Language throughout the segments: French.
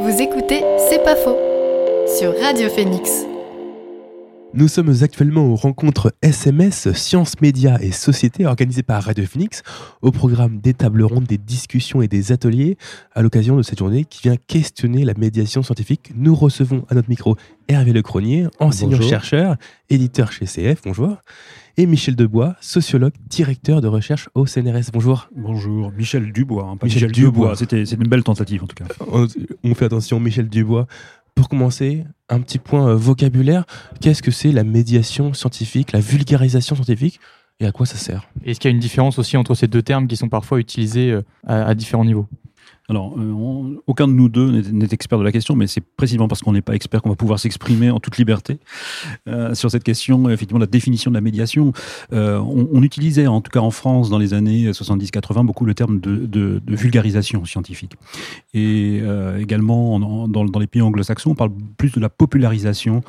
Vous écoutez C'est pas faux sur Radio Phoenix. Nous sommes actuellement aux rencontres SMS Sciences, Médias et Société organisées par Radio Phoenix au programme des tables rondes, des discussions et des ateliers à l'occasion de cette journée qui vient questionner la médiation scientifique. Nous recevons à notre micro Hervé Lecronier, enseignant-chercheur, éditeur chez CF, bonjour, et Michel Debois, sociologue, directeur de recherche au CNRS, bonjour. Bonjour, Michel Dubois, hein, pas Michel, Dubois. C'était une belle tentative en tout cas. On fait attention, Michel Dubois, pour commencer, un petit point euh, vocabulaire. Qu'est-ce que c'est la médiation scientifique, la vulgarisation scientifique et à quoi ça sert? Est-ce qu'il y a une différence aussi entre ces deux termes qui sont parfois utilisés euh, à différents niveaux? Alors, euh, aucun de nous deux n'est expert de la question, mais c'est précisément parce qu'on n'est pas expert qu'on va pouvoir s'exprimer en toute liberté euh, sur cette question, effectivement, la définition de la médiation. Euh, on, utilisait, en tout cas en France, dans les années 70-80, beaucoup le terme de, vulgarisation scientifique. Et également, dans, les pays anglo-saxons, on parle plus de la popularisation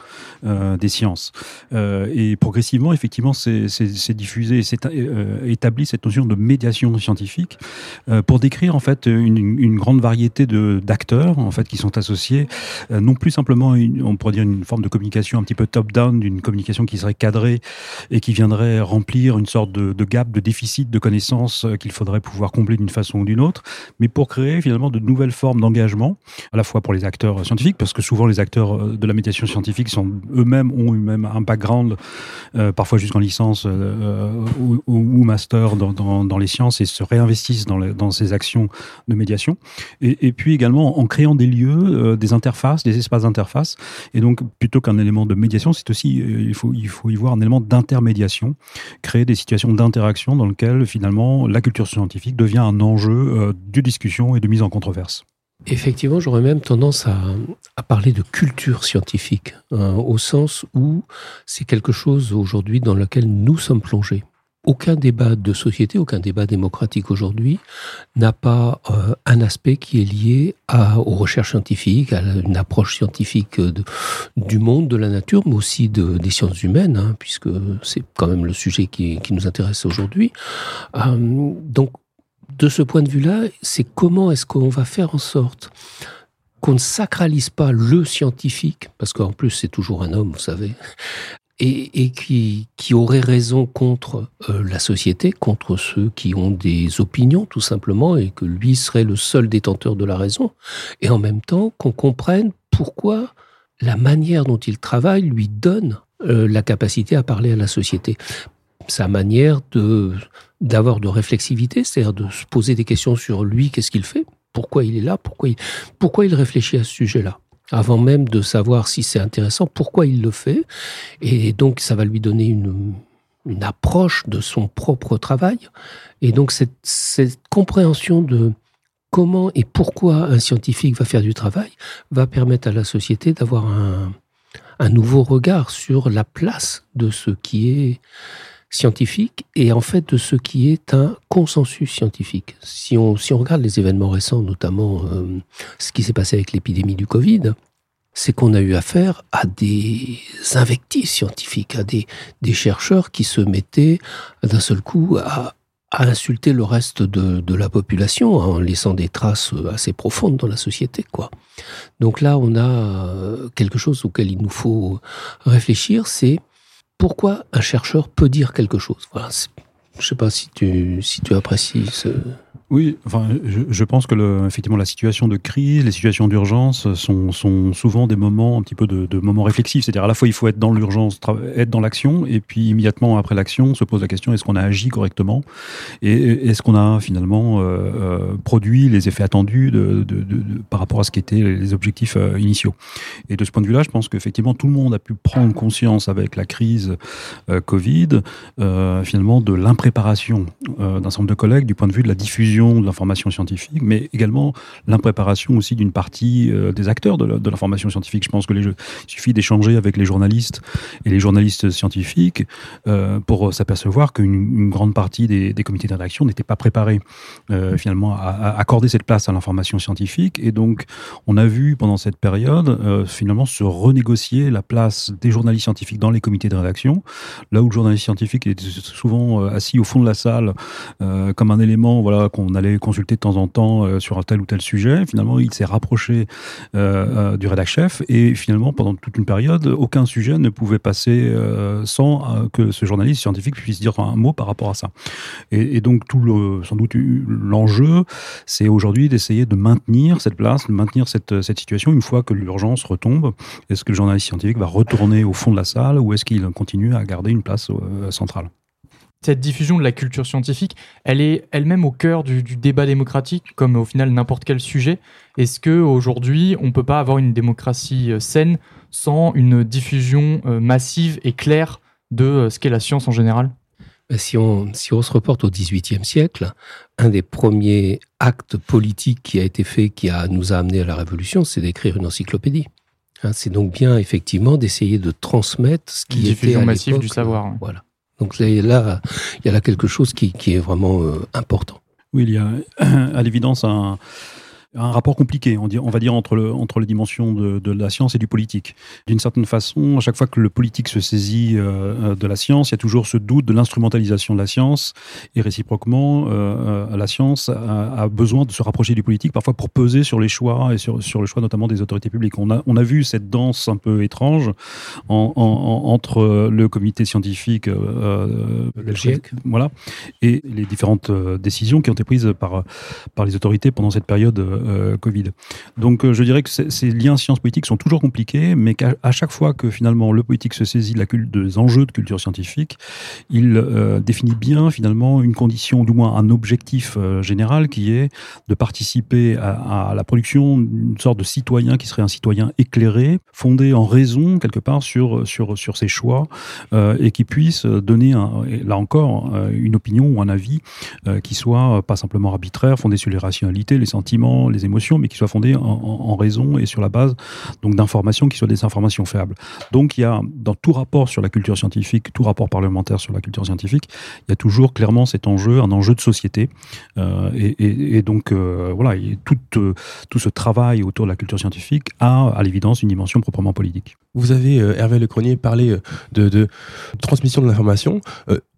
des sciences. et progressivement, effectivement, c'est diffusé, c'est établi cette notion de médiation scientifique pour décrire, en fait, une une grande variété d'acteurs en fait qui sont associés, euh, non plus simplement on pourrait dire une forme de communication un petit peu top-down, d'une communication qui serait cadrée et qui viendrait remplir une sorte de, gap, de déficit de connaissances euh, qu'il faudrait pouvoir combler d'une façon ou d'une autre, mais pour créer finalement de nouvelles formes d'engagement, à la fois pour les acteurs scientifiques, parce que souvent les acteurs euh, de la médiation scientifique sont eux-mêmes ont eux-mêmes un background, parfois jusqu'en licence ou, master dans, dans, les sciences et se réinvestissent dans, dans ces actions de médiation. Et, puis également en créant des lieux, euh, des interfaces, des espaces d'interface. Et donc, plutôt qu'un élément de médiation, c'est aussi, euh, il, faut, il faut y voir un élément d'intermédiation, créer des situations d'interaction dans lesquelles finalement la culture scientifique devient un enjeu euh, de discussion et de mise en controverse. Effectivement, j'aurais même tendance à, parler de culture scientifique, hein, au sens où c'est quelque chose aujourd'hui dans lequel nous sommes plongés aucun débat de société, aucun débat démocratique aujourd'hui n'a pas euh, un aspect qui est lié aux recherches scientifiques, à une approche scientifique du monde, de la nature, mais aussi des sciences humaines, hein, puisque c'est quand même le sujet qui, nous intéresse aujourd'hui. Euh, donc, de ce point de vue-là, c'est comment est-ce qu'on va faire en sorte qu'on ne sacralise pas le scientifique, parce qu'en plus c'est toujours un homme, vous savez, et, qui, aurait raison contre euh, la société, contre ceux qui ont des opinions tout simplement, et que lui serait le seul détenteur de la raison, et en même temps qu'on comprenne pourquoi la manière dont il travaille lui donne euh, la capacité à parler à la société. Sa manière de d'avoir de réflexivité, c'est-à-dire de se poser des questions sur lui, qu'est-ce qu'il fait, pourquoi il est là, pourquoi il, pourquoi il réfléchit à ce sujet-là avant même de savoir si c'est intéressant, pourquoi il le fait. Et donc, ça va lui donner une, approche de son propre travail. Et donc, cette, compréhension de comment et pourquoi un scientifique va faire du travail va permettre à la société d'avoir un nouveau regard sur la place de ce qui est scientifique et en fait de ce qui est un consensus scientifique. Si on, si on regarde les événements récents, notamment euh, ce qui s'est passé avec l'épidémie du Covid, c'est qu'on a eu affaire à des invectives scientifiques, à des, des chercheurs qui se mettaient d'un seul coup à, à insulter le reste de, de, la population en laissant des traces assez profondes dans la société. quoi. Donc là, on a euh, quelque chose auquel il nous faut réfléchir, c'est pourquoi un chercheur peut dire quelque chose? Voilà, je ne sais pas si tu, si tu apprécies ce... Oui, enfin, je, pense que le, effectivement la situation de crise, les situations d'urgence sont, sont, souvent des moments un petit peu de, de moments réflexifs. C'est-à-dire à la fois il faut être dans l'urgence, être dans l'action, et puis immédiatement après l'action se pose la question est-ce qu'on a agi correctement? Et est-ce qu'on a finalement euh, euh, produit les effets attendus de, de, par rapport à ce qui étaient les objectifs euh, initiaux? Et de ce point de vue-là, je pense qu'effectivement tout le monde a pu prendre conscience avec la crise Covid finalement de l'impréparation d'un certain nombre de collègues du point de vue de la diffusion de l'information scientifique, mais également l'impréparation aussi d'une partie euh, des acteurs de l'information scientifique. Je pense que il suffit d'échanger avec les journalistes et les journalistes scientifiques euh, pour s'apercevoir qu'une grande partie des, comités de rédaction n'étaient pas préparés euh, finalement à, accorder cette place à l'information scientifique. Et donc, on a vu pendant cette période finalement se renégocier la place des journalistes scientifiques dans les comités de rédaction, là où le journaliste scientifique était souvent assis au fond de la salle comme un élément voilà qu'on on allait consulter de temps en temps euh, sur un tel ou tel sujet. Finalement, il s'est rapproché euh, du rédac chef et finalement, pendant toute une période, aucun sujet ne pouvait passer sans que ce journaliste scientifique puisse dire un mot par rapport à ça. Et, donc, tout le, sans doute l'enjeu, c'est aujourd'hui d'essayer de maintenir cette place, de maintenir cette situation une fois que l'urgence retombe. Est-ce que le journaliste scientifique va retourner au fond de la salle ou est-ce qu'il continue à garder une place centrale? Cette diffusion de la culture scientifique, elle est elle-même au cœur du, débat démocratique, comme au final n'importe quel sujet. Est-ce que aujourd'hui, on peut pas avoir une démocratie euh, saine sans une diffusion euh, massive et claire de euh, ce qu'est la science en général? Ben, si on, si on se reporte au XVIIIe siècle, un des premiers actes politiques qui a été fait, qui a, nous a amené à la Révolution, c'est d'écrire une encyclopédie. Hein, c'est donc bien effectivement d'essayer de transmettre ce qui une était diffusion massive du savoir. Voilà. Donc là, il y a là quelque chose qui, qui est vraiment euh, important. Oui, il y a à l'évidence un, un rapport compliqué, on, dit, on va dire, entre, le, entre les dimensions de, de la science et du politique. D'une certaine façon, à chaque fois que le politique se saisit euh, de la science, il y a toujours ce doute de l'instrumentalisation de la science, et réciproquement, euh, euh la science a, a, besoin de se rapprocher du politique, parfois pour peser sur les choix, et sur, sur le choix notamment des autorités publiques. On a, on a vu cette danse un peu étrange en, en, entre le comité scientifique euh, voilà, et les différentes euh, décisions qui ont été prises par, par les autorités pendant cette période euh, Covid. Donc euh, je dirais que ces liens sciences-politiques sont toujours compliqués, mais qu'à chaque fois que finalement le politique se saisit de la des enjeux de culture scientifique, il euh, définit bien finalement une condition, du moins un objectif général qui est de participer à, la production d'une sorte de citoyen qui serait un citoyen éclairé, fondé en raison quelque part sur, sur, sur ses choix et qui puisse donner, un, là encore, une opinion ou un avis qui soit pas simplement arbitraire, fondé sur les rationalités, les sentiments, les émotions, mais qui soient fondées en, raison et sur la base donc d'informations qui soient des informations fiables. Donc il y a dans tout rapport sur la culture scientifique, tout rapport parlementaire sur la culture scientifique, il y a toujours clairement cet enjeu, un enjeu de société. Euh, et, donc euh, voilà, tout, euh, tout ce travail autour de la culture scientifique a à l'évidence une dimension proprement politique. Vous avez, Hervé Lecronier, parlé de, de transmission de l'information.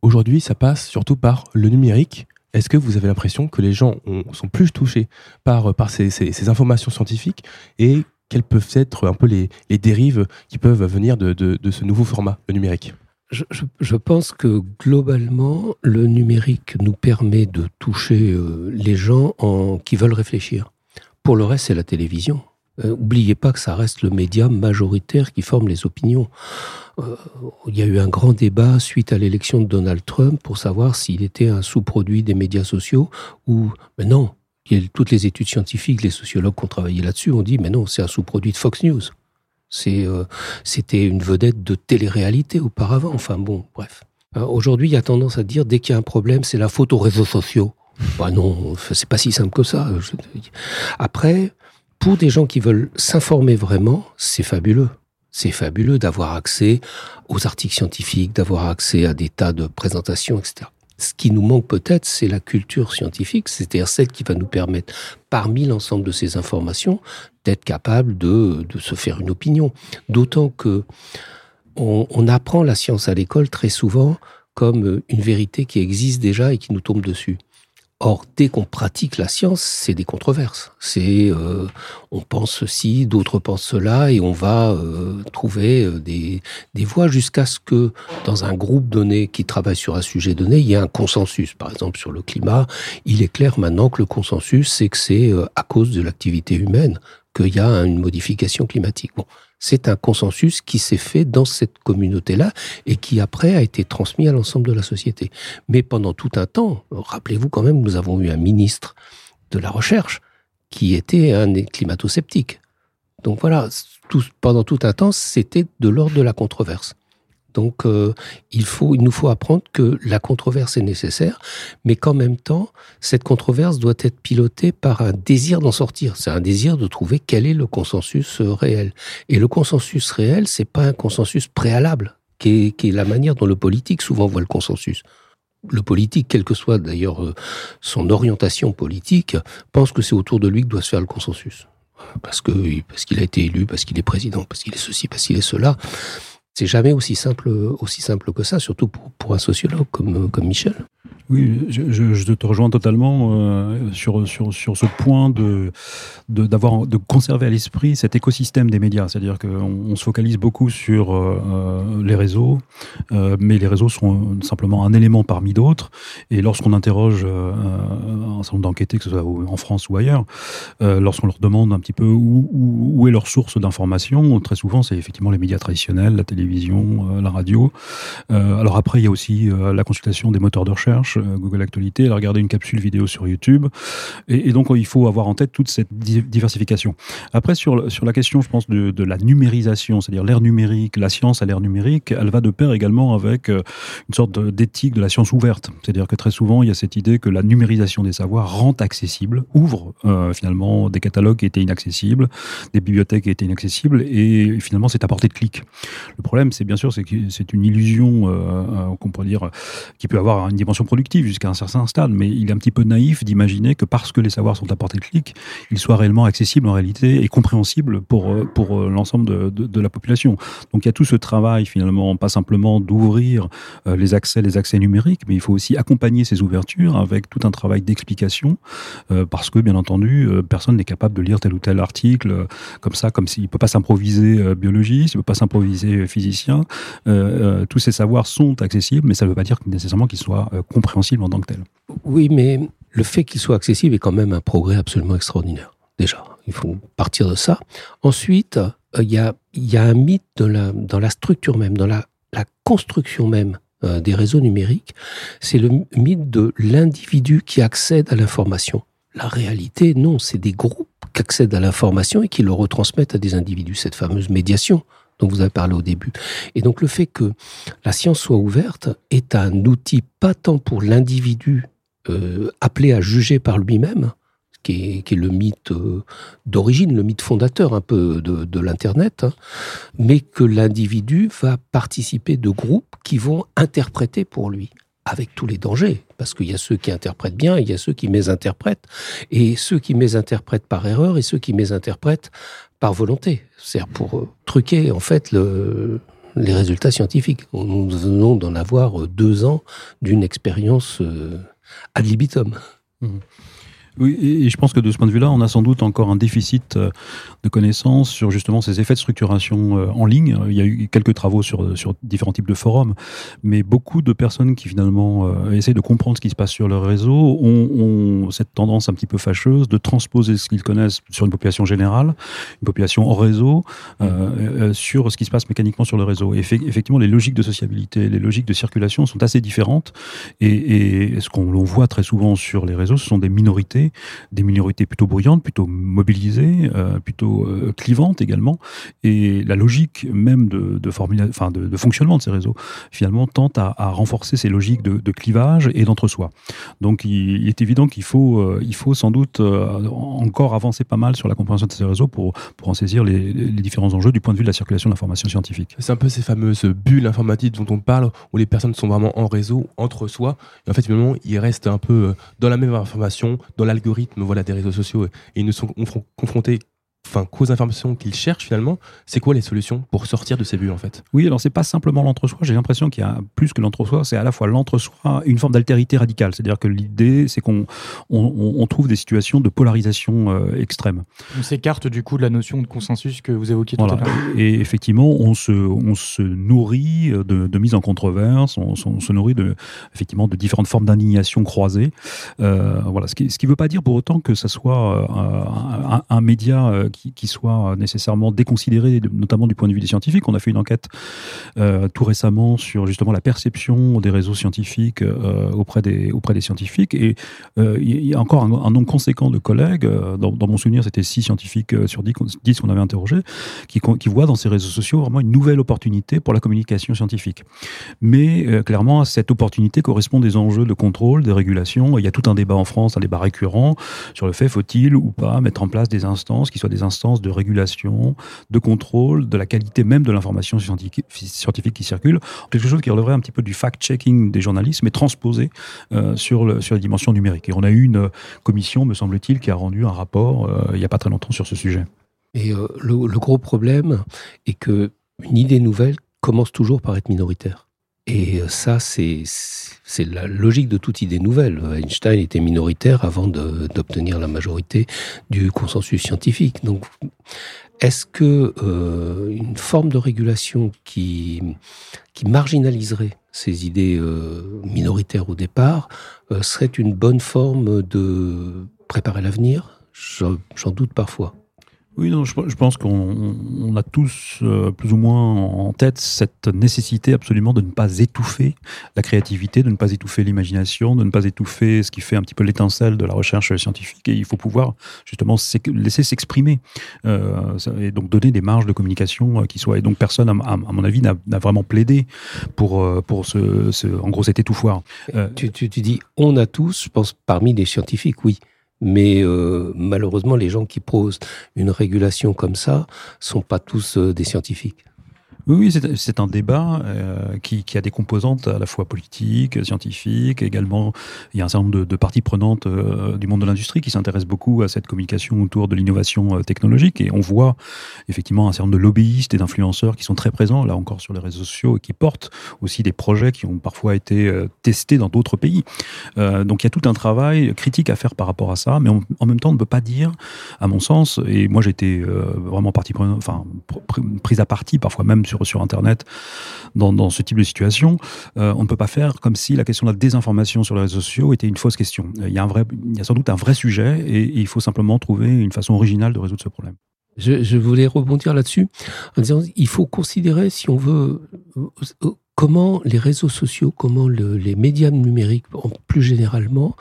Aujourd'hui, ça passe surtout par le numérique. Est-ce que vous avez l'impression que les gens sont plus touchés par, par ces, informations scientifiques et quelles peuvent être un peu les, dérives qui peuvent venir de, ce nouveau format, le numérique? Je, pense que globalement, le numérique nous permet de toucher euh, les gens en, qui veulent réfléchir. Pour le reste, c'est la télévision. Euh, oubliez pas que ça reste le média majoritaire qui forme les opinions. Euh, il y a eu un grand débat suite à l'élection de Donald Trump pour savoir s'il était un sous-produit des médias sociaux ou mais non. Toutes les études scientifiques, les sociologues qui ont travaillé là-dessus ont dit mais non, c'est un sous-produit de Fox News. Euh, c'était une vedette de télé-réalité auparavant. Enfin bon, bref. Aujourd'hui, il y a tendance à dire dès qu'il y a un problème, c'est la faute aux réseaux sociaux. Bah non, c'est pas si simple que ça. Après, pour des gens qui veulent s'informer vraiment, c'est fabuleux. C'est fabuleux d'avoir accès aux articles scientifiques, d'avoir accès à des tas de présentations, etc. Ce qui nous manque peut-être, c'est la culture scientifique, c'est-à-dire celle qui va nous permettre, parmi l'ensemble de ces informations, d'être capable de, se faire une opinion. D'autant que on apprend la science à l'école très souvent comme une vérité qui existe déjà et qui nous tombe dessus. Or, dès qu'on pratique la science, c'est des controverses. C'est, euh, on pense ceci, d'autres pensent cela, et on va euh, trouver euh, des, des voies jusqu'à ce que, dans un groupe donné qui travaille sur un sujet donné, il y ait un consensus. Par exemple, sur le climat, il est clair maintenant que le consensus, c'est que c'est à cause de l'activité humaine qu'il y a une modification climatique. Bon, c'est un consensus qui s'est fait dans cette communauté-là et qui après a été transmis à l'ensemble de la société. Mais pendant tout un temps, rappelez-vous quand même, nous avons eu un ministre de la recherche qui était un climato-sceptique. Donc voilà, pendant tout un temps, c'était de l'ordre de la controverse. Donc, euh, il, nous faut apprendre que la controverse est nécessaire, mais qu'en même temps, cette controverse doit être pilotée par un désir d'en sortir. C'est un désir de trouver quel est le consensus euh, réel. Et le consensus réel, c'est pas un consensus préalable, qui est, la manière dont le politique souvent voit le consensus le politique, quelle que soit d'ailleurs euh, son orientation politique, pense que c'est autour de lui que doit se faire le consensus. Parce qu'il a été élu, parce qu'il est président, parce qu'il est ceci, parce qu'il est cela. C'est jamais aussi simple, aussi simple que ça, surtout pour, pour un sociologue comme, comme Michel. Oui, je, te rejoins totalement euh, sur, sur, sur ce point de, d'avoir de, conserver à l'esprit cet écosystème des médias. C'est-à-dire qu'on on se focalise beaucoup sur euh, euh, les réseaux, mais les réseaux sont simplement un élément parmi d'autres. Et lorsqu'on interroge un certain nombre d'enquêtés, que ce soit en France ou ailleurs, lorsqu'on leur demande un petit peu où, où, est leur source d'information, très souvent c'est effectivement les médias traditionnels, la télévision, la radio. alors après, il y a aussi la consultation des moteurs de recherche euh, Google Actualité, regardé une capsule vidéo sur YouTube. Et, donc, il faut avoir en tête toute cette diversification. Après, sur, sur la question, je pense, de, de la numérisation, c'est-à-dire l'ère numérique, la science à l'ère numérique, elle va de pair également avec euh, une sorte d'éthique de la science ouverte. C'est-à-dire que très souvent, il y a cette idée que la numérisation des savoirs rend accessible, ouvre euh, finalement des catalogues qui étaient inaccessibles, des bibliothèques qui étaient inaccessibles, et finalement, c'est à portée de clic. Le problème, c'est bien sûr, c'est que c'est une illusion qu'on pourrait dire qui peut avoir une dimension productive jusqu'à un certain stade, mais il est un petit peu naïf d'imaginer que parce que les savoirs sont à portée de clic, ils soient réellement accessibles en réalité et compréhensibles pour, euh, euh, l'ensemble de, la population. Donc il y a tout ce travail finalement, pas simplement d'ouvrir euh, les accès, les accès numériques, mais il faut aussi accompagner ces ouvertures avec tout un travail d'explication, parce que bien entendu, personne n'est capable de lire tel ou tel article comme ça, comme s'il peut pas s'improviser biologiste, il peut pas s'improviser physicien. Tous ces savoirs sont accessibles, mais ça ne veut pas dire nécessairement qu'ils soient compréhensibles en tant que tel. Oui, mais le fait qu'il soit accessible est quand même un progrès absolument extraordinaire. Déjà, il faut partir de ça. Ensuite, euh, il y, a, un mythe dans la structure même, dans la, construction même euh, des réseaux numériques. C'est le mythe de l'individu qui accède à l'information. La réalité, non, c'est des groupes qui accèdent à l'information et qui le retransmettent à des individus, cette fameuse médiation dont vous avez parlé au début. Et donc le fait que la science soit ouverte est un outil pas tant pour l'individu euh, appelé à juger par lui-même, qui est, le mythe euh, d'origine, le mythe fondateur un peu de, l'Internet, hein, mais que l'individu va participer de groupes qui vont interpréter pour lui avec tous les dangers, parce qu'il y a ceux qui interprètent bien il y a ceux qui mésinterprètent, et ceux qui mésinterprètent par erreur et ceux qui mésinterprètent par volonté, c'est-à-dire pour euh, truquer en fait le, les résultats scientifiques. Nous venons d'en avoir euh, deux ans d'une expérience euh, ad libitum. Mmh. Oui, et je pense que de ce point de vue-là, on a sans doute encore un déficit euh, de connaissances sur justement ces effets de structuration euh, en ligne. Il y a eu quelques travaux sur, sur différents types de forums, mais beaucoup de personnes qui finalement euh, essaient de comprendre ce qui se passe sur leur réseau ont, cette tendance un petit peu fâcheuse de transposer ce qu'ils connaissent sur une population générale, une population en réseau, sur ce qui se passe mécaniquement sur le réseau. Et effectivement, les logiques de sociabilité, les logiques de circulation sont assez différentes, et ce qu'on voit très souvent sur les réseaux, ce sont des minorités des minorités plutôt bruyantes, plutôt mobilisées, euh, plutôt euh, clivantes également. Et la logique même de, fonctionnement de ces réseaux, finalement, tente à, renforcer ces logiques de, clivage et d'entre-soi. Donc il, est évident qu'il faut, euh, il faut sans doute encore avancer pas mal sur la compréhension de ces réseaux pour, pour en saisir les, différents enjeux du point de vue de la circulation de l'information scientifique. C'est un peu ces fameuses bulles informatiques dont on parle, où les personnes sont vraiment en réseau, entre soi, et en fait, finalement, ils restent un peu dans la même information, dans la l'algorithme voilà, des réseaux sociaux et ils ne sont confrontés enfin, qu'aux informations qu'ils cherchent finalement, c'est quoi les solutions pour sortir de ces bulles en fait? Oui, alors c'est pas simplement l'entre-soi, j'ai l'impression qu'il y a plus que l'entre-soi, c'est à la fois l'entre-soi et une forme d'altérité radicale, c'est-à-dire que l'idée c'est qu'on on, trouve des situations de polarisation euh, extrême. On s'écarte du coup de la notion de consensus que vous évoquiez tout à l'heure. Et effectivement, on se, on se nourrit de, de mise en controverse, on, se nourrit de, effectivement de différentes formes d'indignation croisées. Euh, voilà, ce qui ne veut pas dire pour autant que ça soit euh, un, un, média qui, soit nécessairement déconsidéré, notamment du point de vue des scientifiques. On a fait une enquête euh, tout récemment sur justement la perception des réseaux scientifiques euh, auprès, des, auprès des scientifiques. Et euh, il y a encore un, nombre conséquent de collègues, dans, mon souvenir c'était 6 scientifiques sur 10, qu'on avait interrogés, qui, qui voient dans ces réseaux sociaux vraiment une nouvelle opportunité pour la communication scientifique. Mais clairement, cette opportunité correspond des enjeux de contrôle, de régulation. Il y a tout un débat en France, un débat récurrent sur le fait faut-il ou pas mettre en place des instances qui soient des instances de régulation, de contrôle, de la qualité même de l'information scientifique, qui circule. Quelque chose qui relèverait un petit peu du fact-checking des journalistes, mais transposé euh, sur, le, sur les dimensions numériques. Et on a eu une commission, me semble-t-il, qui a rendu un rapport euh, il n'y a pas très longtemps sur ce sujet. Et euh, le, le, gros problème est que une idée nouvelle commence toujours par être minoritaire. Et ça, c'est C'est la logique de toute idée nouvelle. Einstein était minoritaire avant d'obtenir la majorité du consensus scientifique. Donc, est-ce que euh, une forme de régulation qui, marginaliserait ces idées euh, minoritaires au départ euh, serait une bonne forme de préparer l'avenir? J'en doute parfois. Oui, non, je, pense qu'on a tous euh, plus ou moins en tête cette nécessité absolument de ne pas étouffer la créativité, de ne pas étouffer l'imagination, de ne pas étouffer ce qui fait un petit peu l'étincelle de la recherche scientifique. Et il faut pouvoir justement laisser s'exprimer euh, et donc donner des marges de communication euh, qui soient. Et donc personne, à, mon avis, n'a vraiment plaidé pour, pour ce, en gros cet étouffoir. Tu, tu, tu dis on a tous, je pense parmi les scientifiques, oui. Mais euh, malheureusement, les gens qui posent une régulation comme ça sont pas tous euh, des scientifiques. Oui, c'est un débat euh, qui, a des composantes à la fois politiques, scientifiques, également il y a un certain nombre de, parties prenantes euh, du monde de l'industrie qui s'intéressent beaucoup à cette communication autour de l'innovation euh, technologique et on voit effectivement un certain nombre de lobbyistes et d'influenceurs qui sont très présents là encore sur les réseaux sociaux et qui portent aussi des projets qui ont parfois été testés dans d'autres pays. donc il y a tout un travail critique à faire par rapport à ça, mais en même temps on ne peut pas dire, à mon sens, et moi j'étais vraiment partie enfin prise à partie parfois même sur, Internet dans, ce type de situation, euh, on ne peut pas faire comme si la question de la désinformation sur les réseaux sociaux était une fausse question. Euh, il y a, sans doute un vrai sujet et, il faut simplement trouver une façon originale de résoudre ce problème. Je, voulais rebondir là-dessus en disant il faut considérer, si on veut, euh, comment les réseaux sociaux, comment les médias numériques, plus généralement,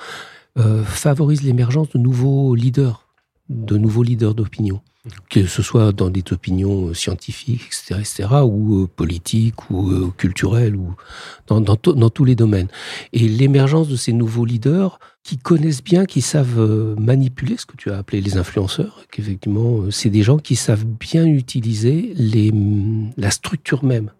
favorisent l'émergence de nouveaux leaders, de nouveaux leaders d'opinion que ce soit dans des opinions scientifiques, etc., etc., ou euh, politiques, ou euh, culturelles, ou dans, dans, tous les domaines. Et l'émergence de ces nouveaux leaders qui connaissent bien, qui savent euh, manipuler ce que tu as appelé les influenceurs, qu'effectivement, c'est des gens qui savent bien utiliser les, la structure même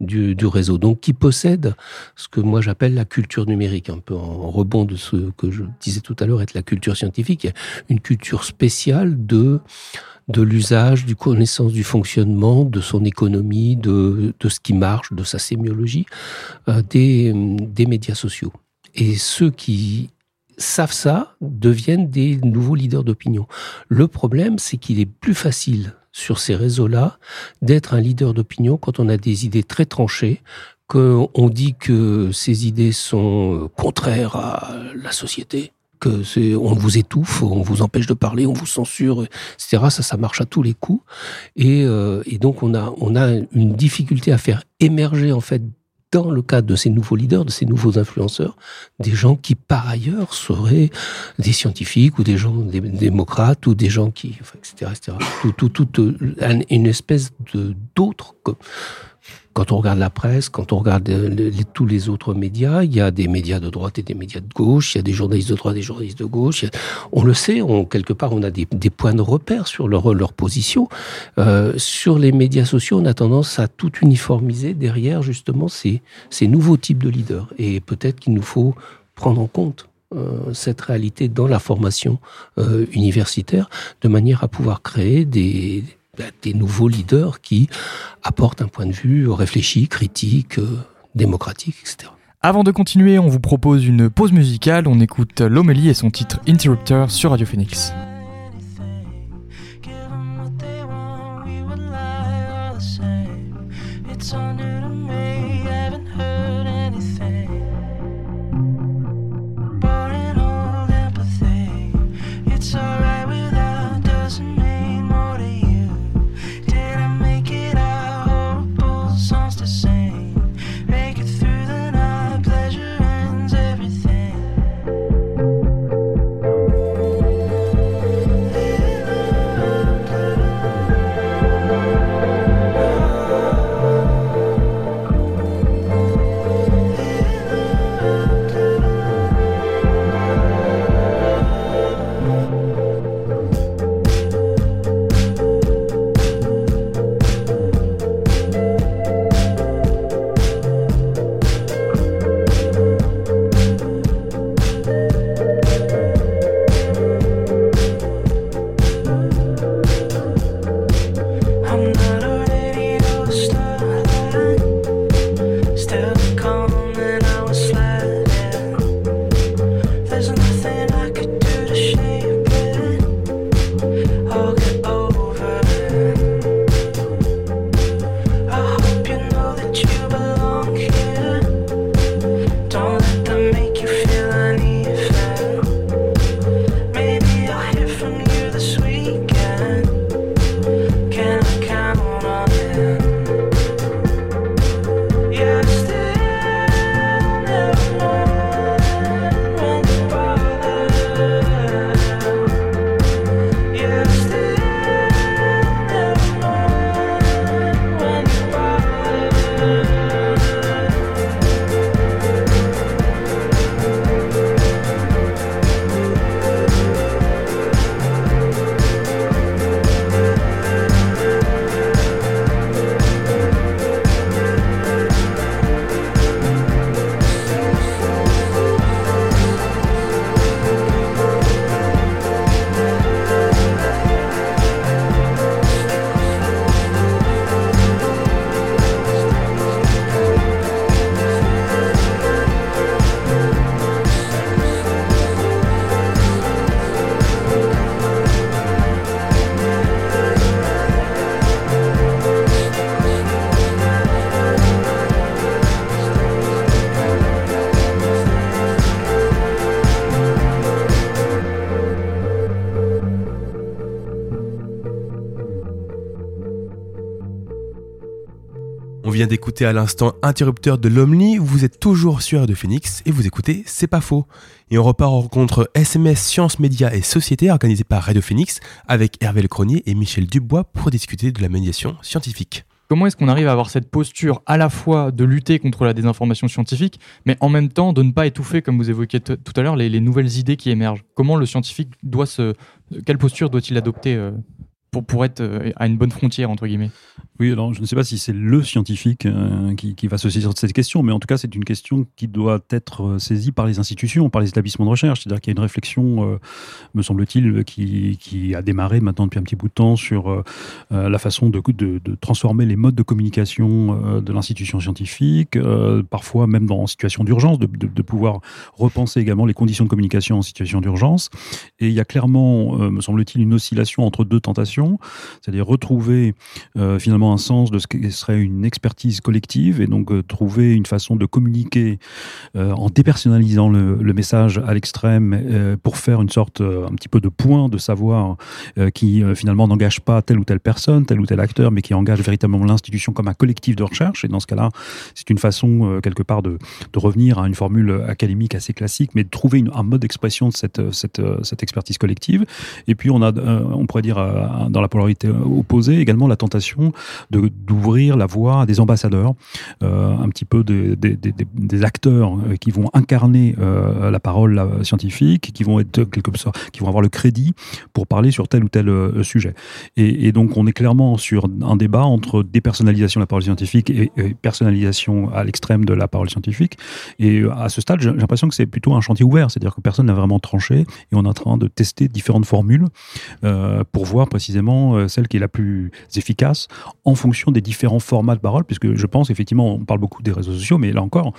du, réseau, donc qui possèdent ce que moi j'appelle la culture numérique, un peu en rebond de ce que je disais tout à l'heure être la culture scientifique, une culture spéciale de de l'usage, du connaissance du fonctionnement, de son économie, de, de ce qui marche, de sa sémiologie, euh, des, des médias sociaux. Et ceux qui savent ça deviennent des nouveaux leaders d'opinion. Le problème, c'est qu'il est plus facile sur ces réseaux-là d'être un leader d'opinion quand on a des idées très tranchées, qu'on dit que ces idées sont contraires à la société, on vous étouffe, on vous empêche de parler, on vous censure, etc. Ça, ça marche à tous les coups. Et, euh, et donc, on a, on a une difficulté à faire émerger, en fait, dans le cadre de ces nouveaux leaders, de ces nouveaux influenceurs, des gens qui par ailleurs seraient des scientifiques ou des gens des démocrates ou des gens qui, etc., etc. Euh, une espèce de d'autres quand on regarde la presse, quand on regarde euh, tous les autres médias, il y a des médias de droite et des médias de gauche, il y a des journalistes de droite et des journalistes de gauche. on le sait, quelque part, on a des, points de repère sur leur, position. Euh, sur les médias sociaux, on a tendance à tout uniformiser derrière justement ces, nouveaux types de leaders. Et peut-être qu'il nous faut prendre en compte euh, cette réalité dans la formation universitaire, de manière à pouvoir créer des, des nouveaux leaders qui apportent un point de vue réfléchi, critique, euh, démocratique, etc. Avant de continuer, on vous propose une pause musicale. On écoute Lomélie et son titre Interrupter sur Radio Phoenix. Vient d'écouter à l'instant Interrupteur de l'Omni, vous êtes toujours sur de Phoenix et vous écoutez C'est pas faux. Et on repart en rencontre SMS Sciences, Médias et Société organisée par Radio Phoenix avec Hervé Lecronier et Michel Dubois pour discuter de la médiation scientifique. Comment est-ce qu'on arrive à avoir cette posture à la fois de lutter contre la désinformation scientifique, mais en même temps de ne pas étouffer, comme vous évoquiez tout à l'heure, les, les, nouvelles idées qui émergent? Comment le scientifique doit se... Quelle posture doit-il adopter euh, pour, pour être euh, à une bonne frontière, entre guillemets oui, alors je ne sais pas si c'est le scientifique euh, qui, qui, va se saisir de cette question, mais en tout cas, c'est une question qui doit être euh, saisie par les institutions, par les établissements de recherche. C'est-à-dire qu'il y a une réflexion, me semble-t-il, qui, qui, a démarré maintenant depuis un petit bout de temps sur la façon de, de, transformer les modes de communication de l'institution scientifique, parfois même dans situation d'urgence, de, de, pouvoir repenser également les conditions de communication en situation d'urgence. Et il y a clairement, me semble-t-il, une oscillation entre deux tentations, c'est-à-dire retrouver finalement un sens de ce qui serait une expertise collective et donc euh, trouver une façon de communiquer euh, en dépersonnalisant le, message à l'extrême euh, pour faire une sorte euh, un petit peu de point de savoir euh, qui euh, finalement n'engage pas telle ou telle personne, tel ou tel acteur, mais qui engage véritablement l'institution comme un collectif de recherche. Et dans ce cas-là, c'est une façon quelque part de, de, revenir à une formule académique assez classique, mais de trouver une, un mode d'expression de cette, cette, cette, expertise collective. Et puis on a, on pourrait dire dans la polarité opposée également la tentation d'ouvrir la voie à des ambassadeurs, euh, un petit peu des, des, des, acteurs euh, qui vont incarner euh, la parole scientifique, qui vont être quelque sorte, qui vont avoir le crédit pour parler sur tel ou tel sujet. Et, donc on est clairement sur un débat entre dépersonnalisation de la parole scientifique et, personnalisation à l'extrême de la parole scientifique. Et à ce stade, j'ai l'impression que c'est plutôt un chantier ouvert, c'est-à-dire que personne n'a vraiment tranché et on est en train de tester différentes formules pour voir précisément celle qui est la plus efficace en fonction des différents formats de parole, puisque je pense effectivement, on parle beaucoup des réseaux sociaux, mais là encore,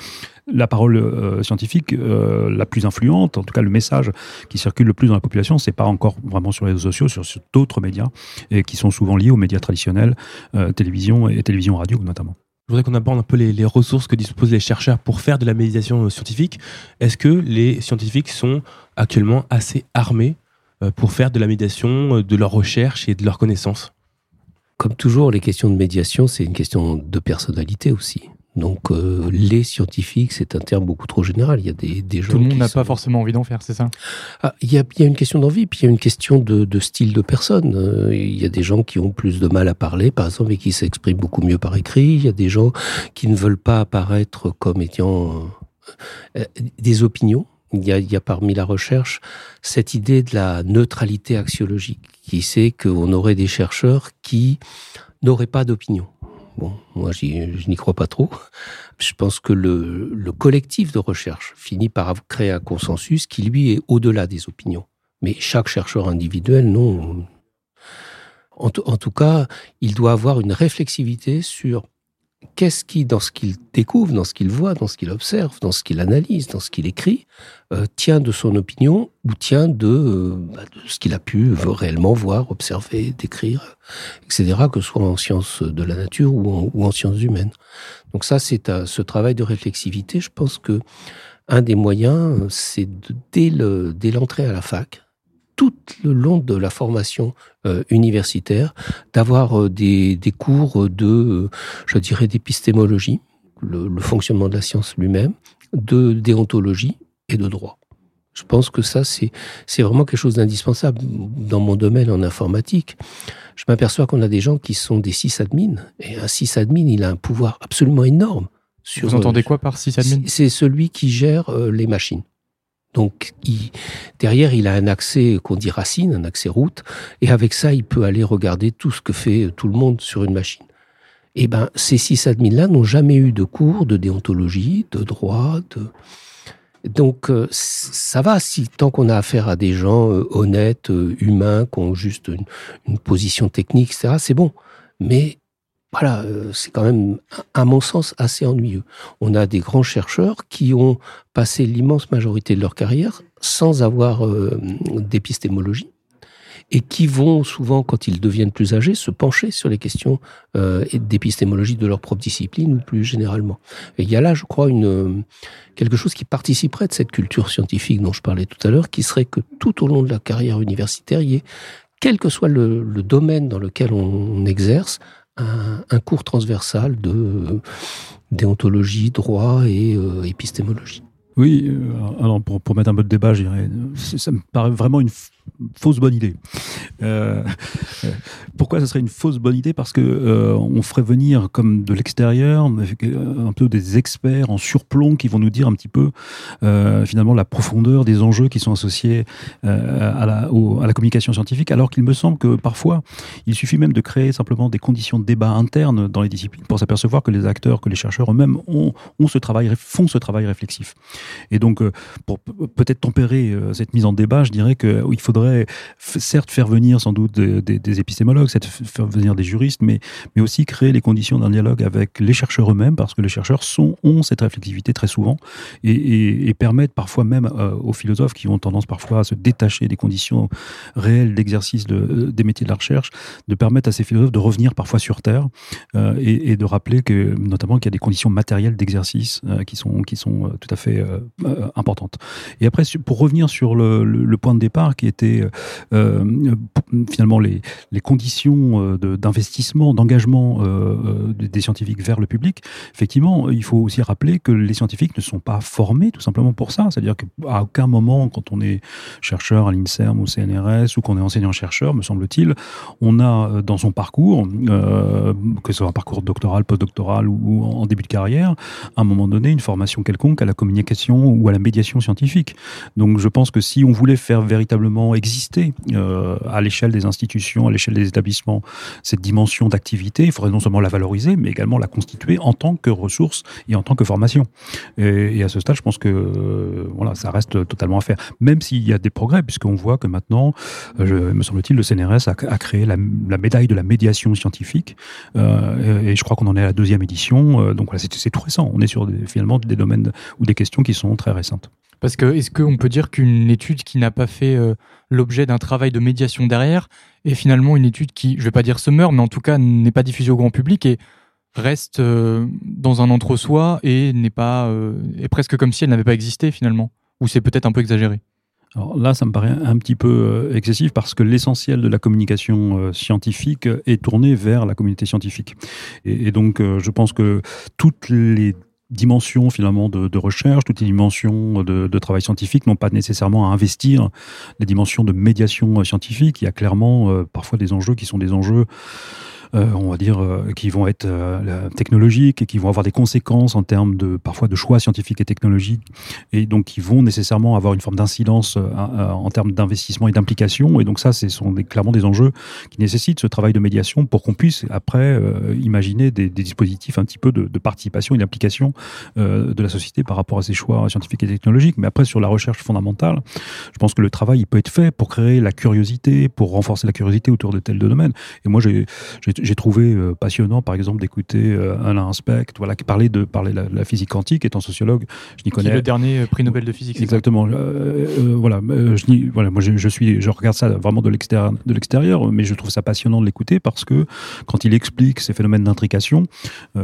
la parole euh, scientifique euh, la plus influente, en tout cas le message qui circule le plus dans la population, c'est pas encore vraiment sur les réseaux sociaux, sur, d'autres médias, et qui sont souvent liés aux médias traditionnels, euh, télévision et télévision radio notamment. Je voudrais qu'on aborde un peu les, les, ressources que disposent les chercheurs pour faire de la médiation scientifique. Est-ce que les scientifiques sont actuellement assez armés euh, pour faire de la médiation, de leur recherche et de leurs connaissances comme toujours, les questions de médiation, c'est une question de personnalité aussi. Donc, euh, les scientifiques, c'est un terme beaucoup trop général. Il y a des, des gens. Tout le monde n'a sont... pas forcément envie d'en faire, c'est ça? Ah, il, y a, il y a une question d'envie, puis il y a une question de, de style de personne. Euh, il y a des gens qui ont plus de mal à parler, par exemple, et qui s'expriment beaucoup mieux par écrit. Il y a des gens qui ne veulent pas apparaître comme étant euh, des opinions. Il y, a, parmi la recherche cette idée de la neutralité axiologique, qui sait qu'on aurait des chercheurs qui n'auraient pas d'opinion. Bon, moi, je n'y crois pas trop. Je pense que le, le, collectif de recherche finit par créer un consensus qui, lui, est au-delà des opinions. Mais chaque chercheur individuel, non. En tout cas, il doit avoir une réflexivité sur qu'est-ce qui, dans ce qu'il découvre, dans ce qu'il voit, dans ce qu'il observe, dans ce qu'il analyse, dans ce qu'il écrit, euh, tient de son opinion ou tient de, euh, bah, de ce qu'il a pu réellement voir, observer, décrire, etc., que ce soit en sciences de la nature ou en, sciences humaines. Donc ça, c'est ce travail de réflexivité. Je pense que un des moyens, c'est de, dès l'entrée à la fac, tout le long de la formation euh, universitaire, d'avoir euh, des, des, cours de, euh, je dirais, d'épistémologie, le, le, fonctionnement de la science lui-même, de déontologie et de droit. Je pense que ça, c'est vraiment quelque chose d'indispensable. Dans mon domaine en informatique, je m'aperçois qu'on a des gens qui sont des sysadmins, et un sysadmin, il a un pouvoir absolument énorme. Sur, Vous entendez quoi par sysadmin? C'est celui qui gère euh, les machines. Donc il, derrière, il a un accès qu'on dit racine, un accès route, et avec ça, il peut aller regarder tout ce que fait tout le monde sur une machine. Et ben, ces six admins-là n'ont jamais eu de cours de déontologie, de droit, de... Donc euh, ça va si tant qu'on a affaire à des gens euh, honnêtes, euh, humains, qui ont juste une, une position technique, etc. C'est bon. Mais voilà, euh, c'est quand même, à mon sens, assez ennuyeux. On a des grands chercheurs qui ont passé l'immense majorité de leur carrière sans avoir euh, d'épistémologie et qui vont souvent, quand ils deviennent plus âgés, se pencher sur les questions euh, d'épistémologie de leur propre discipline ou plus généralement. Et il y a là, je crois, une, quelque chose qui participerait de cette culture scientifique dont je parlais tout à l'heure, qui serait que tout au long de la carrière universitaire, il y ait, quel que soit le, le domaine dans lequel on, on exerce, un, cours transversal de déontologie, droit et épistémologie. Oui, alors pour, pour, mettre un peu de débat, je dirais, ça me paraît vraiment une fausse bonne idée. Euh, euh, pourquoi ce serait une fausse bonne idée? Parce que euh, on ferait venir comme de l'extérieur un peu des experts en surplomb qui vont nous dire un petit peu finalement la profondeur des enjeux qui sont associés à, la, communication scientifique, alors qu'il me semble que parfois il suffit même de créer simplement des conditions de débat internes dans les disciplines pour s'apercevoir que les acteurs, que les chercheurs eux-mêmes ont, ce travail, font ce travail réflexif. Et donc pour peut-être tempérer cette mise en débat, je dirais qu'il faudrait certes faire venir sans doute des, épistémologues, faire venir des juristes, mais, mais aussi créer les conditions d'un dialogue avec les chercheurs eux-mêmes, parce que les chercheurs ont cette réflexivité très souvent et, permettent parfois même euh, aux philosophes qui ont tendance parfois à se détacher des conditions réelles d'exercice de, des métiers de la recherche, de permettre à ces philosophes de revenir parfois sur Terre euh, et, de rappeler que notamment qu'il y a des conditions matérielles d'exercice euh, qui sont, qui sont tout à fait importantes. Et après, pour revenir sur le point de départ qui était euh, euh, finalement les, conditions euh, d'investissement, d'engagement des scientifiques vers le public, effectivement, il faut aussi rappeler que les scientifiques ne sont pas formés tout simplement pour ça. C'est-à-dire qu'à aucun moment, quand on est chercheur à l'INSERM ou au CNRS ou qu'on est enseignant-chercheur, me semble-t-il, on a dans son parcours, que ce soit un parcours doctoral, postdoctoral ou en début de carrière, à un moment donné, une formation quelconque à la communication ou à la médiation scientifique. Donc je pense que si on voulait faire véritablement exister euh, à l'échelle des institutions, à l'échelle des établissements, cette dimension d'activité, il faudrait non seulement la valoriser, mais également la constituer en tant que ressource et en tant que formation. Et, à ce stade, je pense que euh, voilà, ça reste totalement à faire, même s'il y a des progrès, puisqu'on voit que maintenant, euh, me semble-t-il, le CNRS a, créé la, médaille de la médiation scientifique, et je crois qu'on en est à la deuxième édition. donc voilà, c'est tout récent. On est sur finalement des domaines ou des questions qui sont très récentes. Parce que est-ce qu'on peut dire qu'une étude qui n'a pas fait euh, l'objet d'un travail de médiation derrière est finalement une étude qui, je vais pas dire se meurt, mais en tout cas n'est pas diffusée au grand public et reste euh, dans un entre-soi et n'est pas euh, est presque comme si elle n'avait pas existé finalement? Ou c'est peut-être un peu exagéré? Alors là, ça me paraît un petit peu excessif parce que l'essentiel de la communication scientifique est tourné vers la communauté scientifique. Et donc, je pense que toutes les dimensions finalement de, recherche, toutes les dimensions de, travail scientifique n'ont pas nécessairement à investir les dimensions de médiation scientifique. Il y a clairement euh, parfois des enjeux qui sont des enjeux euh, on va dire, euh, qui vont être euh, technologiques et qui vont avoir des conséquences en termes de parfois de choix scientifiques et technologiques, et donc qui vont nécessairement avoir une forme d'incidence en termes d'investissement et d'implication. Et donc ça, ce sont clairement des enjeux qui nécessitent ce travail de médiation pour qu'on puisse après imaginer des, dispositifs un petit peu de, participation et d'implication de la société par rapport à ces choix scientifiques et technologiques. Mais après, sur la recherche fondamentale, je pense que le travail il peut être fait pour créer la curiosité, pour renforcer la curiosité autour de tels domaines. Et moi, j'ai j'ai trouvé euh, passionnant, par exemple, d'écouter euh, Alain Specht, voilà, qui parlait de parler de la, physique quantique, étant sociologue, je n'y connais. Qui est le dernier prix Nobel de physique. Exactement. Euh, voilà, je voilà, moi je, suis, je regarde ça vraiment de l'extérieur, de l'extérieur, mais je trouve ça passionnant de l'écouter parce que quand il explique ces phénomènes d'intrication,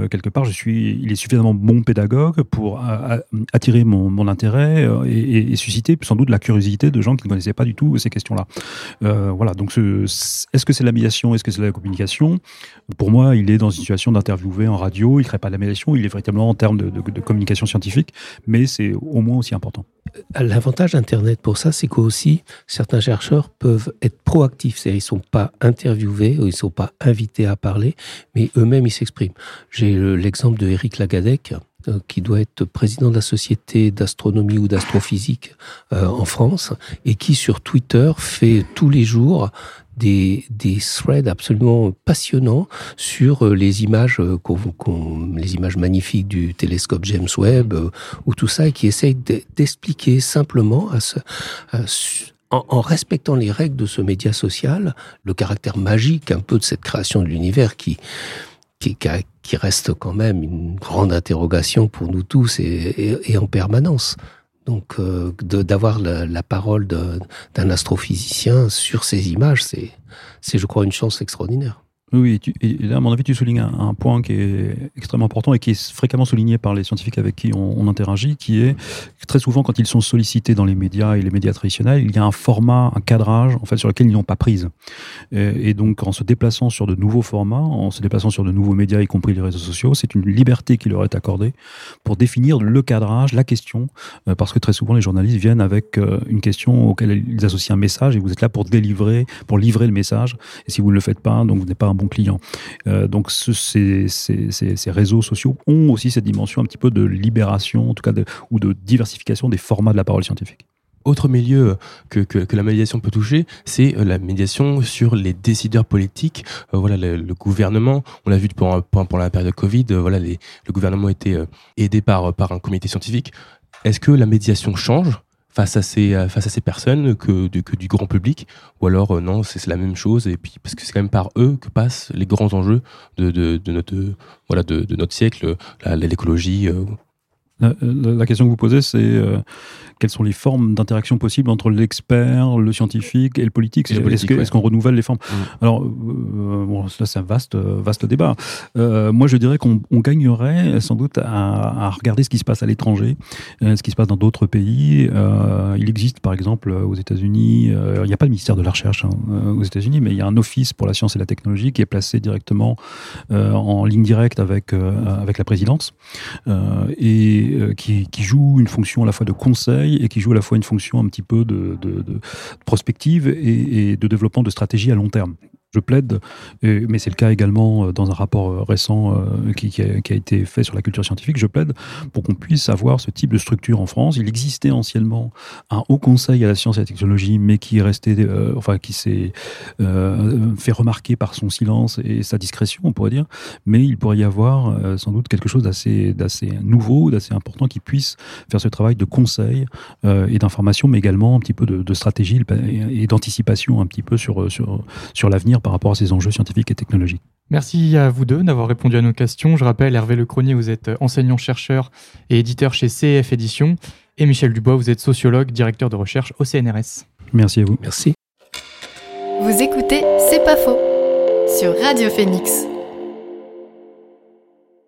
quelque part, je suis, il est suffisamment bon pédagogue pour attirer mon, mon intérêt et, et, susciter sans doute la curiosité de gens qui ne connaissaient pas du tout ces questions-là. voilà. Donc, est-ce que c'est la médiation, est-ce que c'est la communication? Pour moi, il est dans une situation d'interviewer en radio, il ne crée pas de la médiation, il est véritablement en termes de, communication scientifique, mais c'est au moins aussi important. L'avantage d'Internet pour ça, c'est qu'aussi, certains chercheurs peuvent être proactifs, c'est-à-dire ils ne sont pas interviewés, ils ne sont pas invités à parler, mais eux-mêmes, ils s'expriment. J'ai l'exemple de Eric Lagadec, euh, qui doit être président de la société d'astronomie ou d'astrophysique euh, en France, et qui sur Twitter fait tous les jours des, des threads absolument passionnants sur euh, les images, euh, les images magnifiques du télescope James Webb euh, ou tout ça, et qui essaye d'expliquer simplement à ce, en, respectant les règles de ce média social, le caractère magique un peu de cette création de l'univers qui, qui, qui, reste quand même une grande interrogation pour nous tous et, et en permanence. Donc euh, d'avoir la, la, parole d'un astrophysicien sur ces images, c'est, je crois, une chance extraordinaire. Oui, et, là, à mon avis, tu soulignes un, point qui est extrêmement important et qui est fréquemment souligné par les scientifiques avec qui on, interagit, qui est très souvent, quand ils sont sollicités dans les médias et les médias traditionnels, il y a un format, un cadrage, en fait, sur lequel ils n'ont pas prise. Et, donc, en se déplaçant sur de nouveaux formats, en se déplaçant sur de nouveaux médias, y compris les réseaux sociaux, c'est une liberté qui leur est accordée pour définir le cadrage, la question, euh, parce que très souvent, les journalistes viennent avec euh, une question auquel ils associent un message et vous êtes là pour délivrer, pour livrer le message. Et si vous ne le faites pas, donc vous n'êtes pas bon client. Euh, donc ces, réseaux sociaux ont aussi cette dimension un petit peu de libération, en tout cas, ou de diversification des formats de la parole scientifique. Autre milieu que, la médiation peut toucher, c'est euh, la médiation sur les décideurs politiques. Euh, voilà, le, gouvernement, on l'a vu pendant, la période de Covid, voilà, le gouvernement était aidé par, par un comité scientifique. Est-ce que la médiation change? Face à ces euh, face à ces personnes que du, que du grand public ou alors euh, non c'est la même chose et puis parce que c'est quand même par eux que passent les grands enjeux de, de, notre voilà de, notre siècle l'écologie euh. la, question que vous posez c'est quelles sont les formes d'interaction possibles entre l'expert, le scientifique et le politique Est-ce qu'on renouvelle les formes mm. Alors, euh, bon, là, c'est un vaste, vaste débat. Euh, moi, je dirais qu'on gagnerait sans doute à, regarder ce qui se passe à l'étranger, euh, ce qui se passe dans d'autres pays. il existe, par exemple, aux États-Unis, il n'y a pas de ministère de la Recherche hein, aux États-Unis, mais il y a un office pour la science et la technologie qui est placé directement en ligne directe avec, avec la présidence et qui, qui joue une fonction à la fois de conseil et qui joue à la fois une fonction un petit peu de, prospective et, de développement de stratégie à long terme je plaide, mais c'est le cas également euh, dans un rapport euh, récent euh, qui, a, été fait sur la culture scientifique, je plaide pour qu'on puisse avoir ce type de structure en France. Il existait anciennement un haut conseil à la science et à la technologie, mais qui enfin, qui s'est fait remarquer par son silence et sa discrétion, on pourrait dire. Mais il pourrait y avoir sans doute quelque chose d'assez, nouveau, d'assez important qui puisse faire ce travail de conseil et d'information, mais également un petit peu de, stratégie et d'anticipation un petit peu sur, sur, sur l'avenir par rapport à ces enjeux scientifiques et technologiques. Merci à vous deux d'avoir répondu à nos questions. Je rappelle, Hervé Lecronier, vous êtes enseignant-chercheur et éditeur chez CF Éditions. Et Michel Dubois, vous êtes sociologue, directeur de recherche au CNRS. Merci à vous. Merci. Vous écoutez C'est pas faux sur Radio Phoenix.